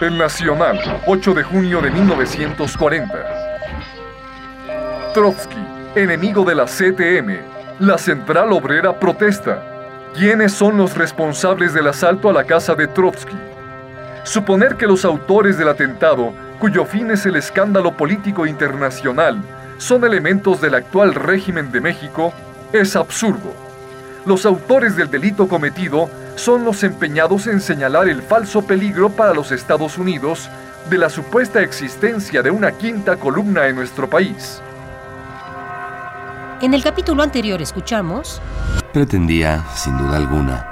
El Nacional, 8 de junio de 1940. Trotsky, enemigo de la CTM. La Central Obrera protesta. ¿Quiénes son los responsables del asalto a la casa de Trotsky? Suponer que los autores del atentado, cuyo fin es el escándalo político internacional, son elementos del actual régimen de México, es absurdo. Los autores del delito cometido son los empeñados en señalar el falso peligro para los Estados Unidos de la supuesta existencia de una quinta columna en nuestro país. En el capítulo anterior escuchamos... Pretendía, sin duda alguna,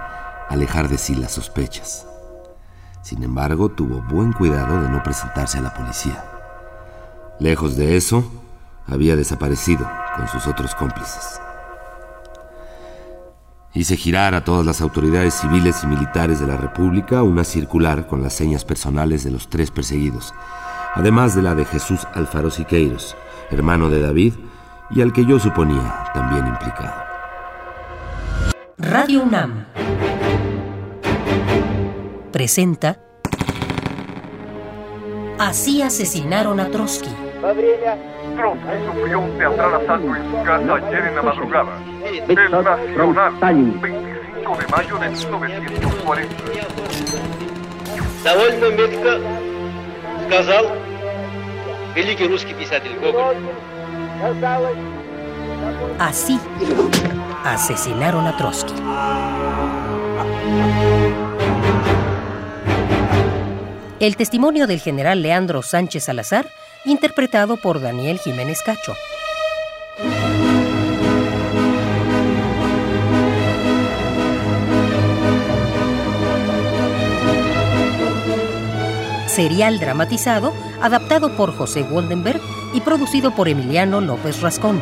alejar de sí las sospechas. Sin embargo, tuvo buen cuidado de no presentarse a la policía. Lejos de eso, había desaparecido con sus otros cómplices. Hice girar a todas las autoridades civiles y militares de la República una circular con las señas personales de los tres perseguidos, además de la de Jesús Alfaro Siqueiros, hermano de David, y al que yo suponía también implicado. Radio UNAM presenta Así asesinaron a Trotsky. Trotsky sufrió un teatral asalto en su casa ayer en la madrugada. El Nacional, 25 de mayo de 1940. Довольно метко сказал великий русский писатель Гоголь. Así asesinaron a Trotsky. El testimonio del general Leandro Sánchez Salazar, interpretado por Daniel Jiménez Cacho. Serial dramatizado, adaptado por José Woldenberg y producido por Emiliano López Rascón.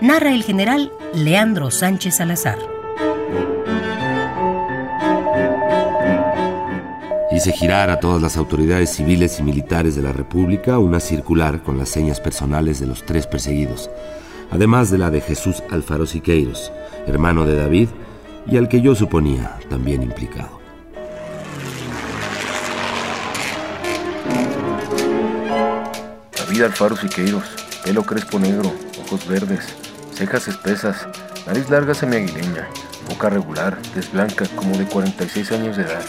narra el general Leandro Sánchez Salazar. Hice girar a todas las autoridades civiles y militares de la República una circular con las señas personales de los tres perseguidos, además de la de Jesús Alfaro Siqueiros, hermano de David, y al que yo suponía también implicado. David Alfaro Siqueiros, pelo crespo negro, ojos verdes, cejas espesas, nariz larga semiaguileña, boca regular, tez blanca, como de 46 años de edad,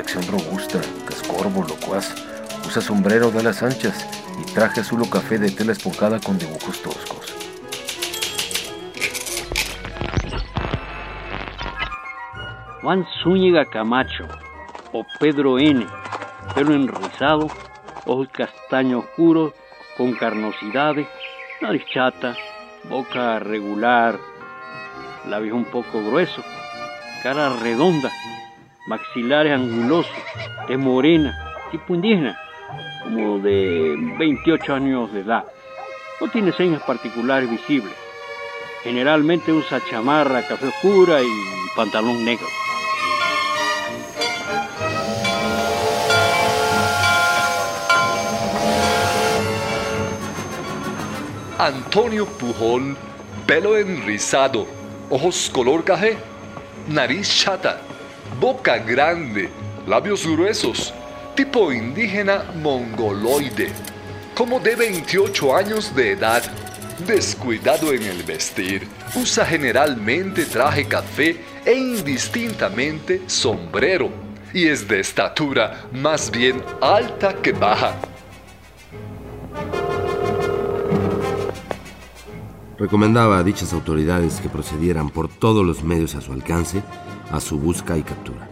complexión robusta, cascorbo, locuaz, usa sombrero de alas anchas y traje azul o café de tela esponjada con dibujos toscos. Juan Zúñiga Camacho o Pedro N., pelo enrizado, ojos castaños oscuros, con carnosidades, nariz chata, boca regular, labios un poco gruesos, cara redonda, maxilares angulosos, de morena, tipo indígena, como de 28 años de edad. No tiene señas particulares visibles. Generalmente usa chamarra café oscura y pantalón negro. Antonio Pujol, pelo enrizado, ojos color café, nariz chata, boca grande, labios gruesos, tipo indígena mongoloide, como de 28 años de edad, descuidado en el vestir, usa generalmente traje café e indistintamente sombrero, y es de estatura más bien alta que baja. recomendaba a dichas autoridades que procedieran por todos los medios a su alcance a su busca y captura.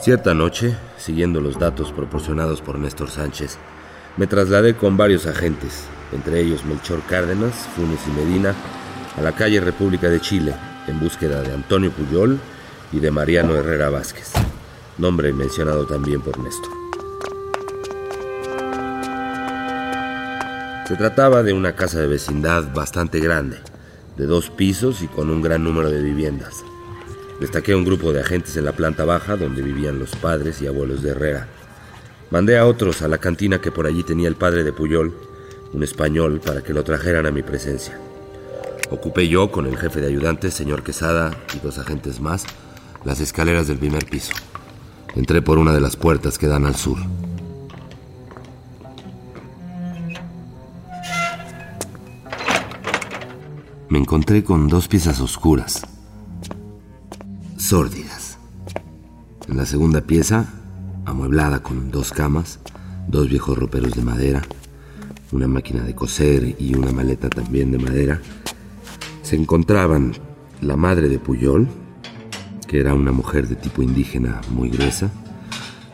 Cierta noche, siguiendo los datos proporcionados por Néstor Sánchez, me trasladé con varios agentes, entre ellos Melchor Cárdenas, Funes y Medina, a la calle República de Chile, en búsqueda de Antonio Puyol y de Mariano Herrera Vázquez nombre mencionado también por Néstor. Se trataba de una casa de vecindad bastante grande, de dos pisos y con un gran número de viviendas. Destaqué un grupo de agentes en la planta baja donde vivían los padres y abuelos de Herrera. Mandé a otros a la cantina que por allí tenía el padre de Puyol, un español, para que lo trajeran a mi presencia. Ocupé yo, con el jefe de ayudantes, señor Quesada, y dos agentes más, las escaleras del primer piso. Entré por una de las puertas que dan al sur. Me encontré con dos piezas oscuras, sórdidas. En la segunda pieza, amueblada con dos camas, dos viejos roperos de madera, una máquina de coser y una maleta también de madera, se encontraban la madre de Puyol, que era una mujer de tipo indígena muy gruesa,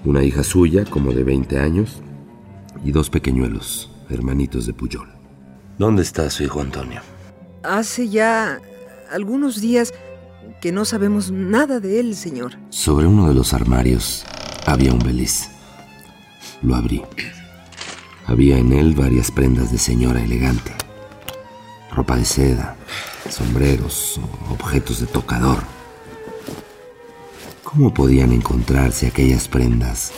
una hija suya como de 20 años y dos pequeñuelos, hermanitos de Puyol. ¿Dónde está su hijo Antonio? Hace ya algunos días que no sabemos nada de él, señor. Sobre uno de los armarios había un beliz. Lo abrí. Había en él varias prendas de señora elegante. Ropa de seda, sombreros, objetos de tocador. ¿Cómo podían encontrarse aquellas prendas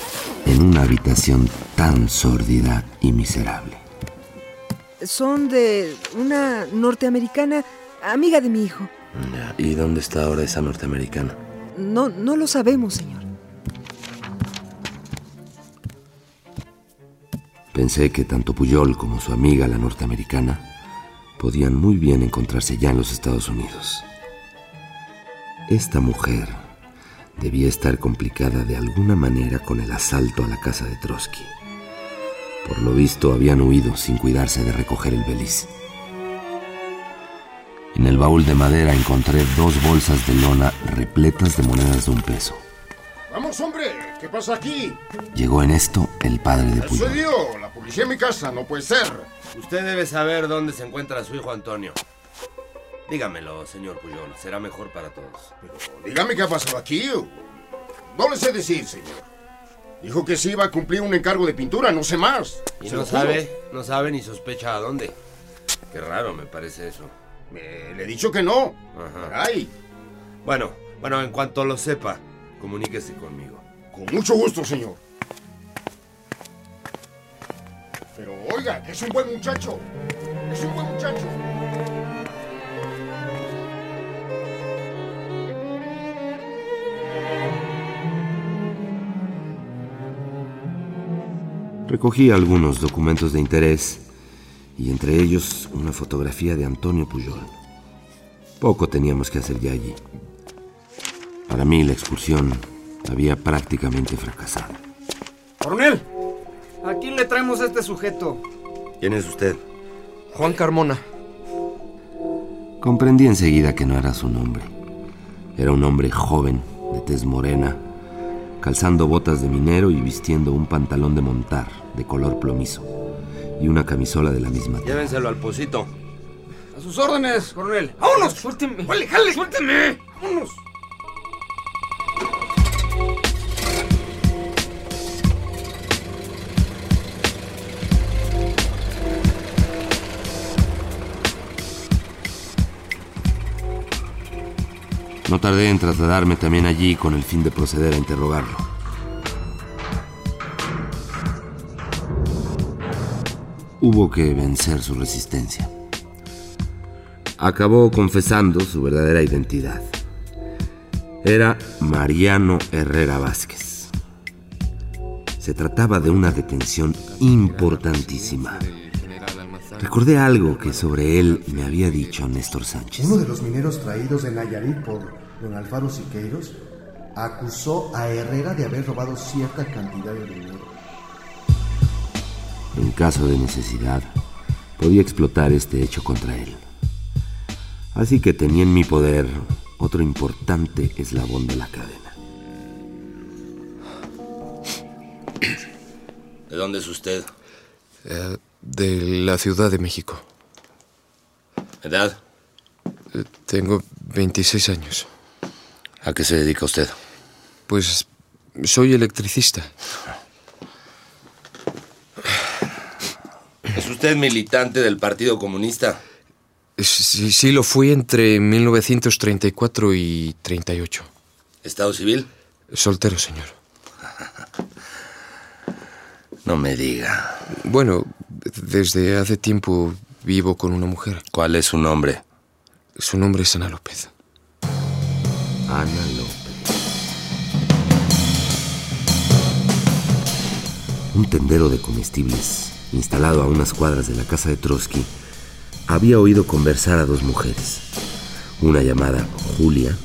en una habitación tan sórdida y miserable? Son de una norteamericana, amiga de mi hijo. ¿Y dónde está ahora esa norteamericana? No, no lo sabemos, señor. Pensé que tanto Puyol como su amiga, la norteamericana, podían muy bien encontrarse ya en los Estados Unidos. Esta mujer debía estar complicada de alguna manera con el asalto a la casa de Trotsky. Por lo visto habían huido sin cuidarse de recoger el beliz. En el baúl de madera encontré dos bolsas de lona repletas de monedas de un peso. ¡Vamos, hombre! ¿Qué pasa aquí? Llegó en esto el padre de Soy Puyol. yo, la policía en mi casa, no puede ser. Usted debe saber dónde se encuentra su hijo Antonio. Dígamelo, señor Puyol. Será mejor para todos. Dígame qué ha pasado aquí. No le sé decir, señor. Dijo que sí iba a cumplir un encargo de pintura, no sé más. Y Se no sabe, no sabe ni sospecha a dónde. Qué raro me parece eso. Me- le he dicho que no. Ajá. Ay, Bueno, bueno, en cuanto lo sepa, comuníquese conmigo. con mucho gusto, señor. Pero oiga, es un buen muchacho. Es un buen muchacho. Recogí algunos documentos de interés y entre ellos una fotografía de Antonio Puyol. Poco teníamos que hacer ya allí. Para mí la excursión había prácticamente fracasado. Coronel, aquí le traemos a este sujeto. ¿Quién es usted? Juan Carmona. Comprendí enseguida que no era su nombre. Era un hombre joven, de tez morena, calzando botas de minero y vistiendo un pantalón de montar de color plomizo y una camisola de la misma tela. Llévenselo al pocito. A sus órdenes, coronel. ¡Vámonos! ¡Suélteme! ¡Jale, jale! ¡Suélteme! ¡Vámonos! Tardé en trasladarme también allí con el fin de proceder a interrogarlo. Hubo que vencer su resistencia. Acabó confesando su verdadera identidad. Era Mariano Herrera Vázquez. Se trataba de una detención importantísima. Recordé algo que sobre él me había dicho Néstor Sánchez. Uno de los mineros traídos de Nayarit por don Alfaro Siqueiros acusó a Herrera de haber robado cierta cantidad de dinero. En caso de necesidad, podía explotar este hecho contra él. Así que tenía en mi poder otro importante eslabón de la cadena. ¿De dónde es usted? Eh, de la Ciudad de México. ¿Edad? Eh, tengo 26 años. ¿A qué se dedica usted? Pues soy electricista. ¿Es usted militante del Partido Comunista? Sí, sí, lo fui entre 1934 y 38. ¿Estado civil? Soltero, señor. No me diga. Bueno, desde hace tiempo vivo con una mujer. ¿Cuál es su nombre? Su nombre es Ana López. Ana López. Un tendero de comestibles, instalado a unas cuadras de la casa de Trotsky, había oído conversar a dos mujeres, una llamada Julia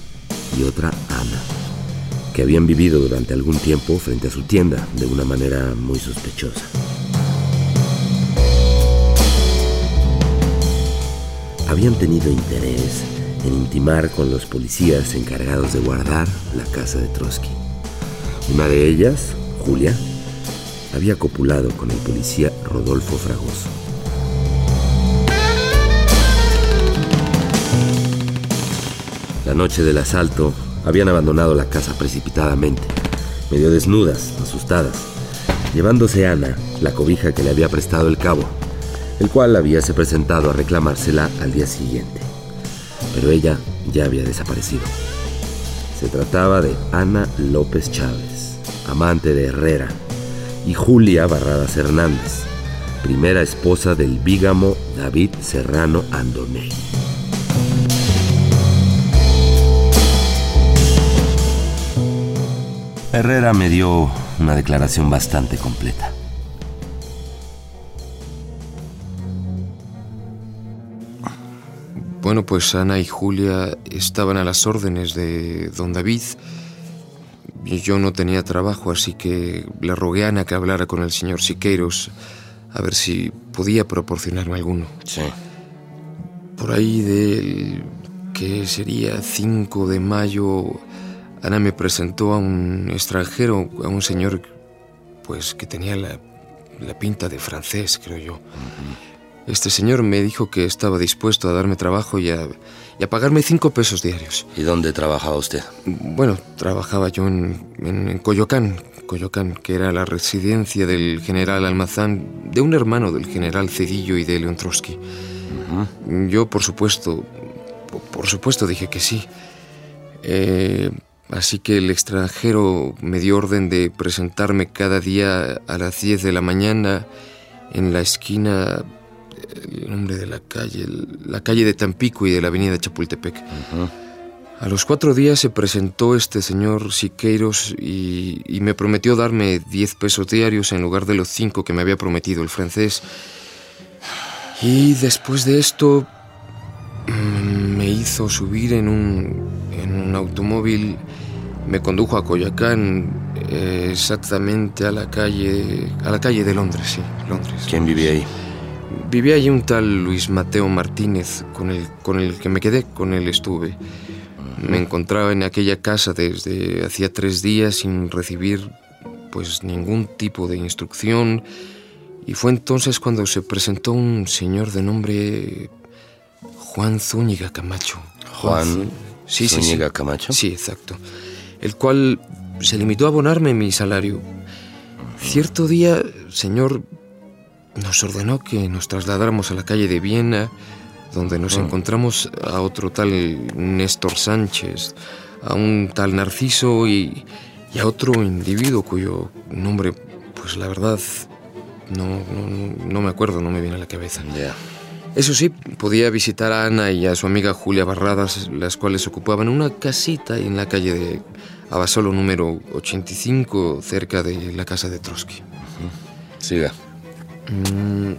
y otra Ana, que habían vivido durante algún tiempo frente a su tienda de una manera muy sospechosa. Habían tenido interés en intimar con los policías encargados de guardar la casa de Trotsky. Una de ellas, Julia, había copulado con el policía Rodolfo Fragoso. La noche del asalto, habían abandonado la casa precipitadamente, medio desnudas, asustadas, llevándose Ana la cobija que le había prestado el cabo, el cual habíase presentado a reclamársela al día siguiente. Pero ella ya había desaparecido. Se trataba de Ana López Chávez, amante de Herrera, y Julia Barradas Hernández, primera esposa del bígamo David Serrano Andonegui. Herrera me dio una declaración bastante completa. Bueno, pues Ana y Julia estaban a las órdenes de don David y yo no tenía trabajo, así que le rogué a Ana que hablara con el señor Siqueiros a ver si podía proporcionarme alguno. Sí. Por ahí del que sería 5 de mayo, Ana me presentó a un extranjero, a un señor pues que tenía la, la pinta de francés, creo yo. Este señor me dijo que estaba dispuesto a darme trabajo y a, y a pagarme cinco pesos diarios. ¿Y dónde trabajaba usted? Bueno, trabajaba yo en, en, en Coyoacán, Coyoacán, que era la residencia del general Almazán, de un hermano del general Cedillo y de León Trotsky. Yo, por supuesto, por supuesto dije que sí. Eh, así que el extranjero me dio orden de presentarme cada día a las 10 de la mañana en la esquina, el nombre de la calle, la calle de Tampico y de la avenida Chapultepec. A los cuatro días se presentó este señor Siqueiros y, y me prometió darme 10 pesos diarios en lugar de los cinco que me había prometido el francés. Y después de esto mm, me hizo subir en un, en un automóvil, me condujo a Coyacán, eh, exactamente a la calle, a la calle de Londres, sí, Londres. ¿Quién vivía ahí? Vivía allí un tal Luis Mateo Martínez, con el, con el que me quedé, con él estuve. Me encontraba en aquella casa desde hacía tres días sin recibir pues ningún tipo de instrucción y fue entonces cuando se presentó un señor de nombre Juan Zúñiga Camacho. Juan sí, sí, Zúñiga sí. Camacho. Sí, exacto. El cual se limitó a abonarme mi salario. Cierto día, señor, nos ordenó que nos trasladáramos a la calle de Viena, donde nos encontramos a otro tal Néstor Sánchez, a un tal Narciso y, y a otro individuo cuyo nombre, pues la verdad, no, no, no me acuerdo, no me viene a la cabeza. Ya. Eso sí, podía visitar a Ana y a su amiga Julia Barradas, las cuales ocupaban una casita en la calle de Abasolo número 85, cerca de la casa de Trotsky. Siga. Mm,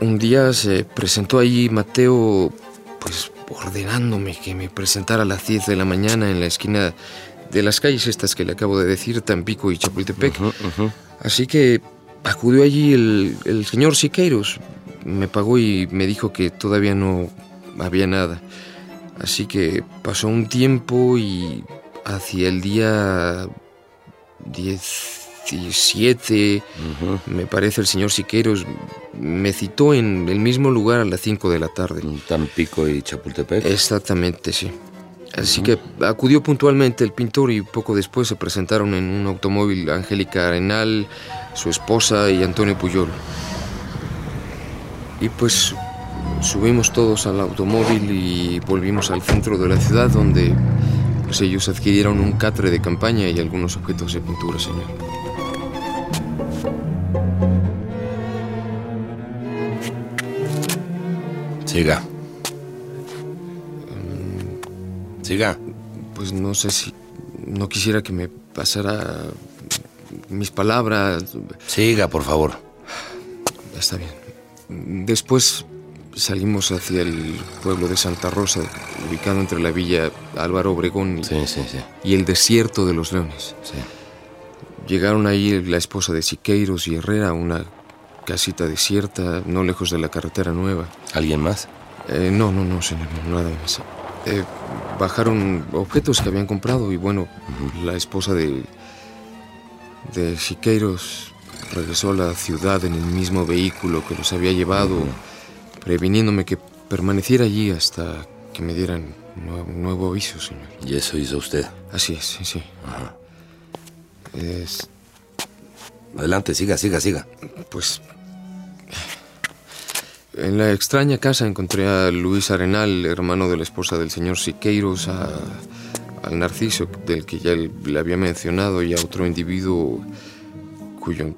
un día se presentó allí Mateo, pues ordenándome que me presentara a las 10 de la mañana en la esquina de las calles estas que le acabo de decir, Tampico y Chapultepec. Así que acudió allí el, el señor Siqueiros, me pagó y me dijo que todavía no había nada. Así que pasó un tiempo y hacia el día 17, me parece, el señor Siqueiros me citó en el mismo lugar a las 5 de la tarde. Tampico y Chapultepec. Exactamente, sí. Así que acudió puntualmente el pintor y poco después se presentaron en un automóvil Angélica Arenal, su esposa y Antonio Puyol. Y pues subimos todos al automóvil y volvimos al centro de la ciudad donde pues ellos adquirieron un catre de campaña y algunos objetos de pintura, señor. Siga. Siga. Pues no sé si... No quisiera que me pasara mis palabras. Siga, por favor. Está bien. Después salimos hacia el pueblo de Santa Rosa, ubicado entre la villa Álvaro Obregón y, el desierto de los Leones. Llegaron ahí la esposa de Siqueiros y Herrera, una casita desierta, no lejos de la carretera nueva. ¿Alguien más? Eh, no, no, no, señor, nada más. Eh, bajaron objetos que habían comprado y bueno, la esposa de, de Siqueiros regresó a la ciudad en el mismo vehículo que los había llevado previniéndome que permaneciera allí hasta que me dieran un nuevo aviso, señor. ¿Y eso hizo usted? Así es, sí, sí. Es... Adelante, siga, siga, siga. Pues... En la extraña casa encontré a Luis Arenal, hermano de la esposa del señor Siqueiros, a, al Narciso, del que ya le había mencionado, y a otro individuo cuyo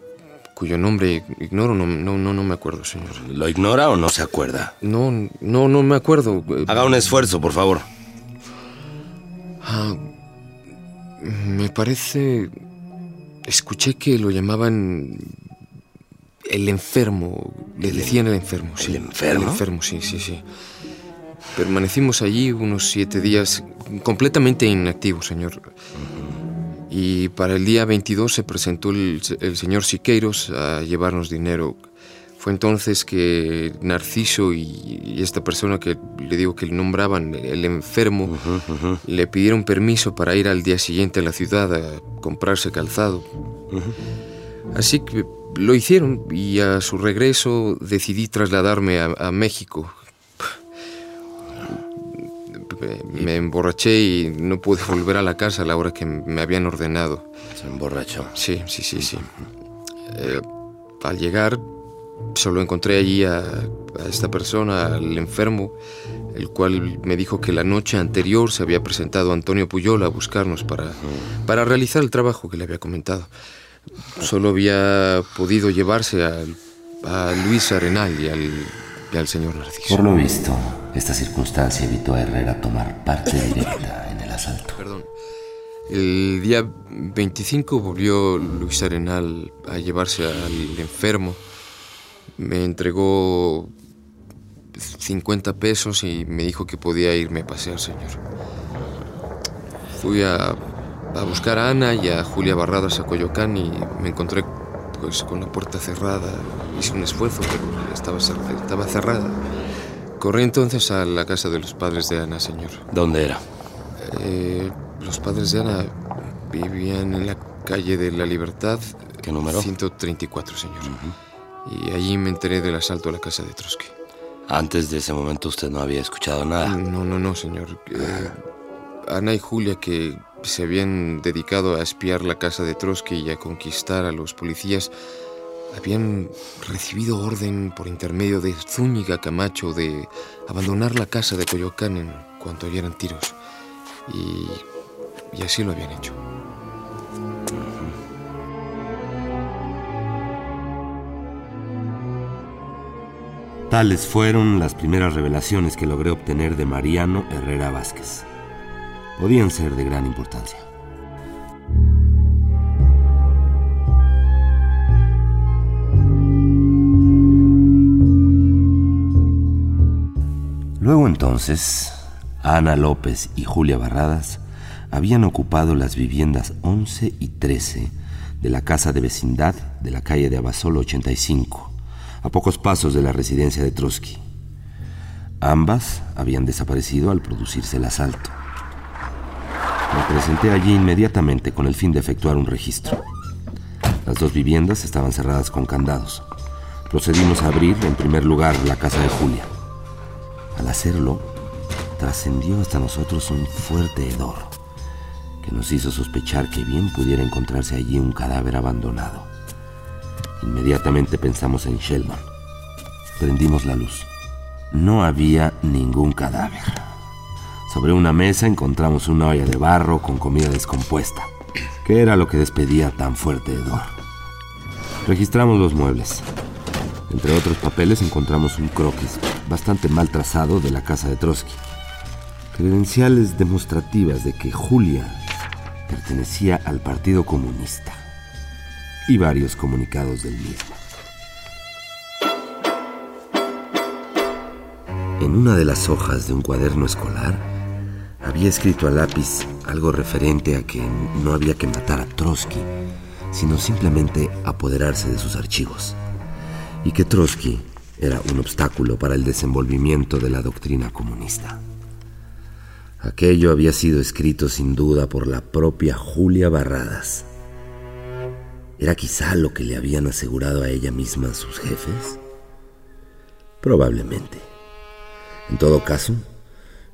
cuyo nombre ignoro, no, no, no, no me acuerdo, señor. ¿Lo ignora o no se acuerda? No, no, no me acuerdo. Haga un esfuerzo, por favor. Ah, me parece... Escuché que lo llamaban el enfermo. Le decían el enfermo, sí. ¿El enfermo? El enfermo, sí, sí, sí. Permanecimos allí unos siete días completamente inactivos, señor. Y para el día 22 se presentó el, señor Siqueiros a llevarnos dinero. Fue entonces que Narciso y, esta persona que le digo que le nombraban el enfermo le pidieron permiso para ir al día siguiente a la ciudad a comprarse calzado. Así que lo hicieron y a su regreso decidí trasladarme a México me emborraché y no pude volver a la casa a la hora que me habían ordenado. ¿Se emborrachó? Sí, sí, sí, sí. Eh, al llegar, solo encontré allí a, esta persona, al enfermo, el cual me dijo que la noche anterior se había presentado Antonio Puyol a buscarnos para, para realizar el trabajo que le había comentado. Solo había podido llevarse a, a Luis Arenal y al al señor Narciso. Por lo visto, esta circunstancia evitó a Herrera tomar parte directa en el asalto. Perdón. El día 25 volvió Luis Arenal a llevarse al enfermo. Me entregó 50 pesos y me dijo que podía irme a pasear, señor. Fui a, a buscar a Ana y a Julia Barradas a Coyoacán y me encontré pues con la puerta cerrada. Hice un esfuerzo, pero estaba, estaba cerrada. Corrí entonces a la casa de los padres de Ana, señor. ¿Dónde era? Eh, los padres de Ana vivían en la calle de la Libertad. ¿Qué número? 134, señor. Y allí me enteré del asalto a la casa de Trotsky. Antes de ese momento usted no había escuchado nada. No, no, no, señor. Eh, Ana y Julia, que se habían dedicado a espiar la casa de Trotsky y a conquistar a los policías, habían recibido orden por intermedio de Zúñiga Camacho de abandonar la casa de Coyoacán en cuanto oyeran tiros. Y, y así lo habían hecho. Tales fueron las primeras revelaciones que logré obtener de Mariano Herrera Vázquez podían ser de gran importancia. Luego entonces, Ana López y Julia Barradas habían ocupado las viviendas 11 y 13 de la casa de vecindad de la calle de Abasolo 85, a pocos pasos de la residencia de Trotsky. Ambas habían desaparecido al producirse el asalto. Me presenté allí inmediatamente con el fin de efectuar un registro. Las dos viviendas estaban cerradas con candados. Procedimos a abrir en primer lugar la casa de Julia. Al hacerlo, trascendió hasta nosotros un fuerte hedor que nos hizo sospechar que bien pudiera encontrarse allí un cadáver abandonado. Inmediatamente pensamos en Sheldon. Prendimos la luz. No había ningún cadáver. Sobre una mesa encontramos una olla de barro con comida descompuesta, que era lo que despedía tan fuerte hedor. Registramos los muebles. Entre otros papeles encontramos un croquis bastante mal trazado de la casa de Trotsky. Credenciales demostrativas de que Julia pertenecía al Partido Comunista y varios comunicados del mismo. En una de las hojas de un cuaderno escolar había escrito a lápiz algo referente a que no había que matar a Trotsky, sino simplemente apoderarse de sus archivos, y que Trotsky era un obstáculo para el desenvolvimiento de la doctrina comunista. Aquello había sido escrito sin duda por la propia Julia Barradas. ¿Era quizá lo que le habían asegurado a ella misma sus jefes? Probablemente. En todo caso,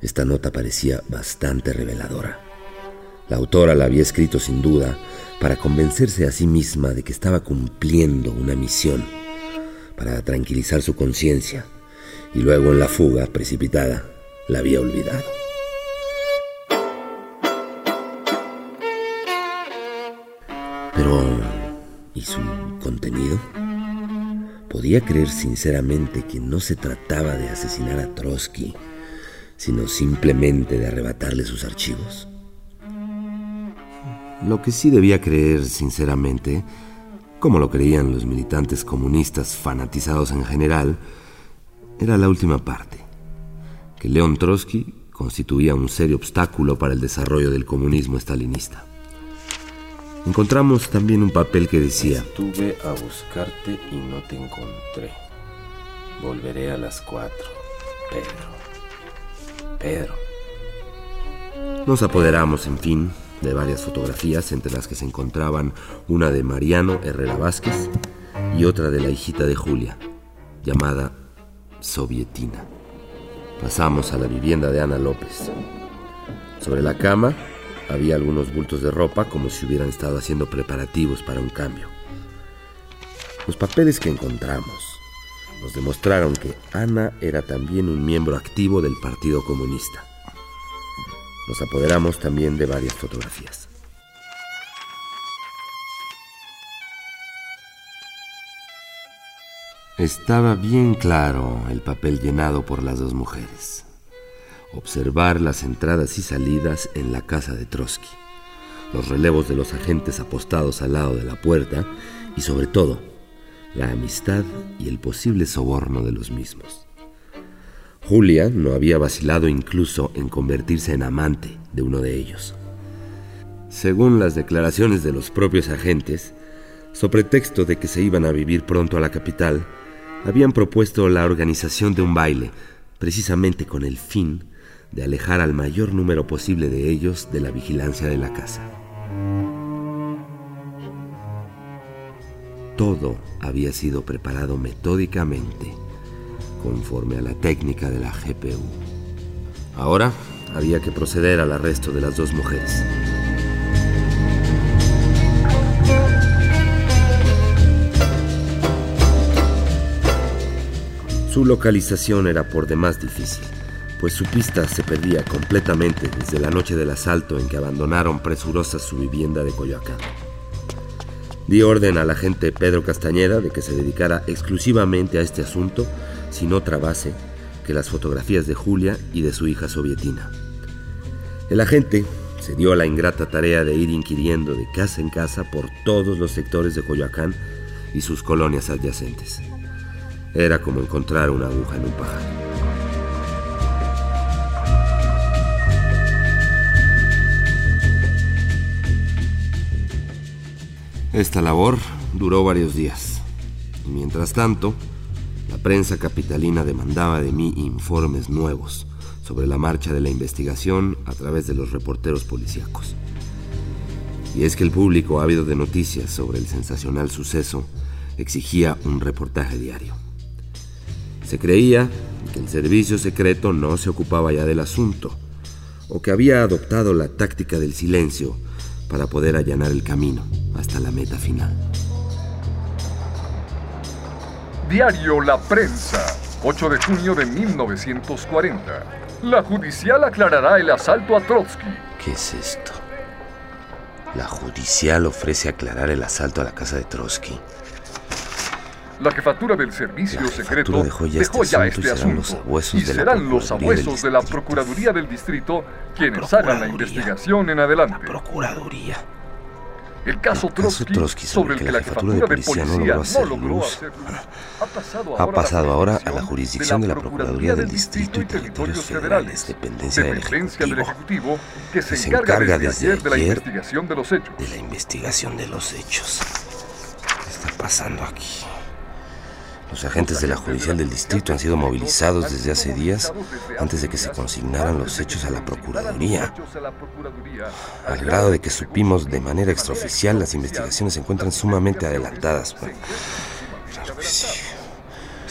esta nota parecía bastante reveladora. La autora la había escrito sin duda para convencerse a sí misma de que estaba cumpliendo una misión, para tranquilizar su conciencia, y luego en la fuga precipitada la había olvidado. Pero, ¿y su contenido? podía creer sinceramente que no se trataba de asesinar a Trotsky, sino simplemente de arrebatarle sus archivos? Lo que sí debía creer sinceramente, como lo creían los militantes comunistas fanatizados en general, era la última parte, que León Trotsky constituía un serio obstáculo para el desarrollo del comunismo estalinista. Encontramos también un papel que decía, Estuve a buscarte y no te encontré. Volveré a las cuatro. Pedro. Pedro. Nos apoderamos, en fin, de varias fotografías, entre las que se encontraban una de Mariano Herrera Vázquez y otra de la hijita de Julia, llamada Sovietina. Pasamos a la vivienda de Ana López. Sobre la cama había algunos bultos de ropa como si hubieran estado haciendo preparativos para un cambio. Los papeles que encontramos nos demostraron que Ana era también un miembro activo del Partido Comunista. Nos apoderamos también de varias fotografías. Estaba bien claro el papel llenado por las dos mujeres observar las entradas y salidas en la casa de Trotsky, los relevos de los agentes apostados al lado de la puerta y sobre todo la amistad y el posible soborno de los mismos. Julia no había vacilado incluso en convertirse en amante de uno de ellos. Según las declaraciones de los propios agentes, sobre pretexto de que se iban a vivir pronto a la capital, habían propuesto la organización de un baile, precisamente con el fin de alejar al mayor número posible de ellos de la vigilancia de la casa. Todo había sido preparado metódicamente, conforme a la técnica de la GPU. Ahora había que proceder al arresto de las dos mujeres. Su localización era por demás difícil pues su pista se perdía completamente desde la noche del asalto en que abandonaron presurosa su vivienda de Coyoacán. Di orden al agente Pedro Castañeda de que se dedicara exclusivamente a este asunto, sin otra base que las fotografías de Julia y de su hija sovietina. El agente se dio a la ingrata tarea de ir inquiriendo de casa en casa por todos los sectores de Coyoacán y sus colonias adyacentes. Era como encontrar una aguja en un pajar. Esta labor duró varios días. Y mientras tanto, la prensa capitalina demandaba de mí informes nuevos sobre la marcha de la investigación a través de los reporteros policíacos. Y es que el público ávido de noticias sobre el sensacional suceso exigía un reportaje diario. Se creía que el servicio secreto no se ocupaba ya del asunto, o que había adoptado la táctica del silencio para poder allanar el camino hasta la meta final. Diario La Prensa, 8 de junio de 1940. La judicial aclarará el asalto a Trotsky. ¿Qué es esto? La judicial ofrece aclarar el asalto a la casa de Trotsky. La jefatura del servicio secreto jefatura dejó ya este asunto y serán los abuesos y de la serán los Procuraduría del abuesos de la Procuraduría del Distrito quienes hagan la investigación en adelante. Procuraduría. El caso caso Trotsky, Trotsky sobre el que la jefatura de policía no logró hacer luz, ha pasado ahora a la jurisdicción de la Procuraduría del Distrito y Territorios Federales, dependencia del Ejecutivo, que se, encarga desde ayer de la ayer investigación de los hechos. de la investigación de los hechos. ¿Qué está pasando aquí? Los agentes de la Judicial del Distrito han sido movilizados desde hace días antes de que se consignaran los hechos a la Procuraduría, al grado de que supimos de manera extraoficial las investigaciones se encuentran sumamente adelantadas.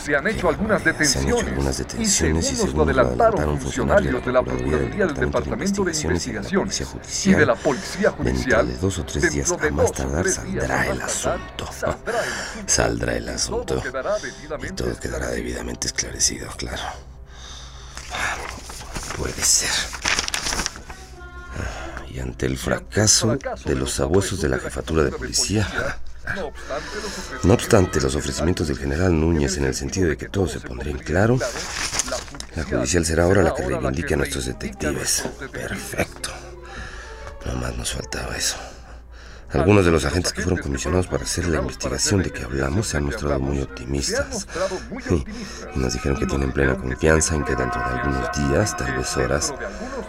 Se han hecho algunas Se han detenciones, hecho algunas detenciones y según nos lo adelantaron funcionarios de la Procuraduría del Departamento de Investigaciones y de la Policía y de la Policía Dentro Judicial, de dos o tres días dentro a más tardar saldrá el asunto. Saldrá el asunto. Y todo quedará debidamente esclarecido, claro. Puede ser. Y ante el fracaso de los abuesos de la jefatura de policía, no obstante los ofrecimientos del general Núñez en el sentido de que todo se pondría en claro, la judicial será ahora la que reivindique a nuestros detectives. Perfecto. No más nos faltaba eso. Algunos de los agentes que fueron comisionados para hacer la investigación de que hablamos se han mostrado muy optimistas. Y nos dijeron que tienen plena confianza en que dentro de algunos días, tal vez horas,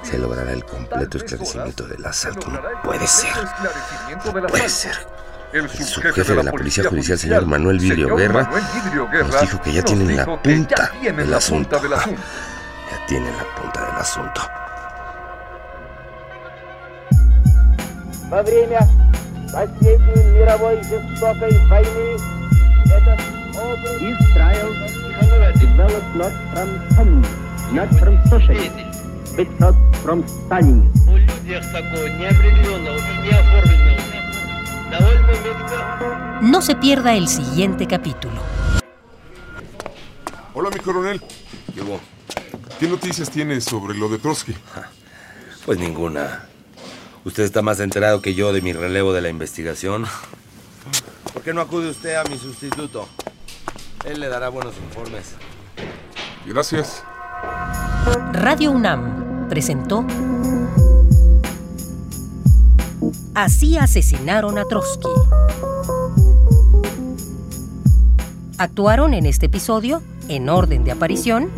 se logrará el completo esclarecimiento del asalto. No puede ser. No puede ser El El subjefe de la Policía Judicial, señor Manuel Vidrio señor Guerra, Manuel Vidrio Guerra, nos dijo que ya nos tienen la dijo que ya punta tienen del la asunto. punta del asunto. Ya tienen la punta del asunto. Во время последней мировой жестокой войны этот округ Israel developed not from communism, not from socialism, but not from Stalinism. У людях такого неопределенного и неоформленного довольно метко No se pierda el siguiente capítulo. Hola, mi coronel. ¿Qué hubo? ¿Qué noticias tienes sobre lo de Trotsky? Pues ninguna. Usted está más enterado que yo de mi relevo de la investigación. ¿Por qué no acude usted a mi sustituto? Él le dará buenos informes. Gracias. Radio UNAM presentó Así asesinaron a Trotsky. Actuaron en este episodio, en orden de aparición,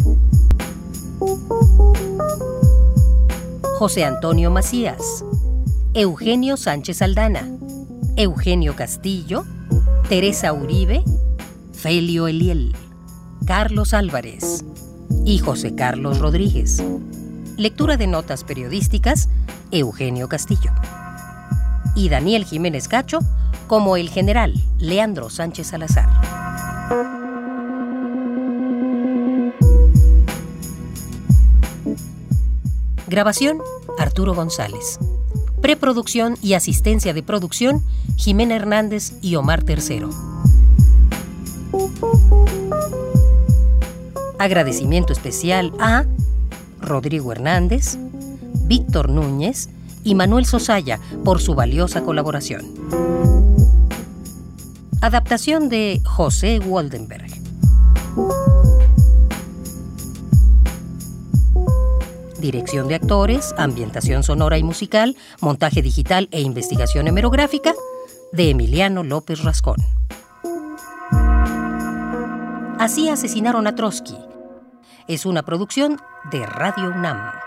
José Antonio Macías, Eugenio Sánchez Aldana, Eugenio Castillo, Teresa Uribe, Felio Eliel, Carlos Álvarez y José Carlos Rodríguez. Lectura de notas periodísticas, Eugenio Castillo. Y Daniel Jiménez Cacho como el general Leandro Sánchez Salazar. Grabación, Arturo González. Preproducción y asistencia de producción, Jimena Hernández y Omar Tercero. Agradecimiento especial a Rodrigo Hernández, Víctor Núñez y Manuel Sosaya por su valiosa colaboración. Adaptación de José Waldenberg. Dirección de actores, ambientación sonora y musical, montaje digital e investigación hemerográfica de Emiliano López Rascón. Así asesinaron a Trotsky. Es una producción de Radio UNAM.